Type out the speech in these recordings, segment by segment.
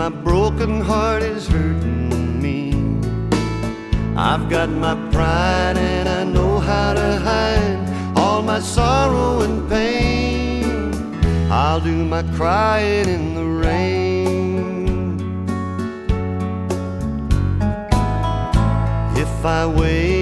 My broken heart is hurting me. I've got my pride and I know how to hide all my sorrow and pain. I'll do my crying in the rain. If I wait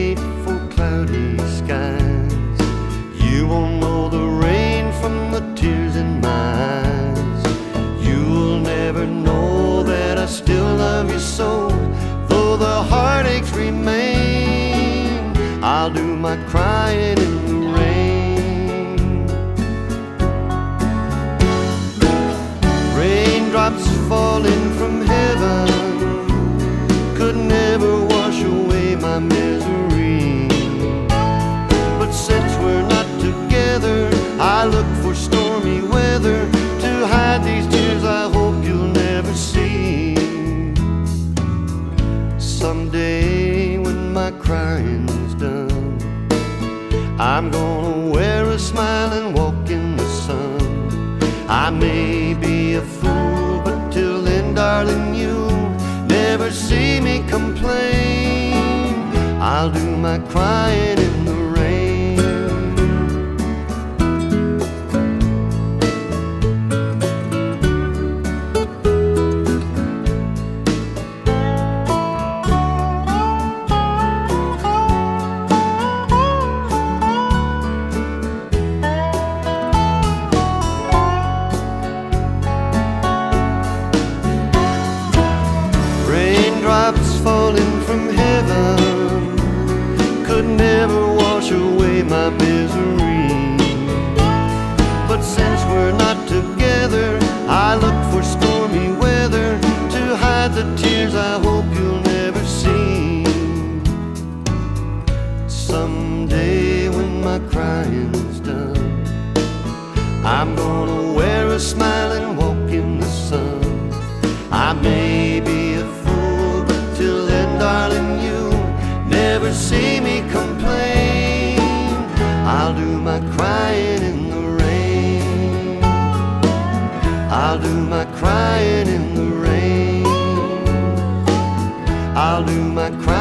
I'll my crying in the rain. Raindrops falling from heaven could never wash away my misery. But since we're not together, I look for stormy weather to hide these tears I hope you'll never see. Someday when my crying's done, I'm gonna wear a smile and walk in the sun. I may be a fool, but till then, darling, you'll never see me complain. I'll do my crying in we're not together, I look for stormy weather to hide the tears I hope you'll never see. Someday when my crying's done, I'm gonna wear a smile and walk in the sun. I may be a fool, but till then, darling, you never see me I'll do my crying in the rain. I'll do my crying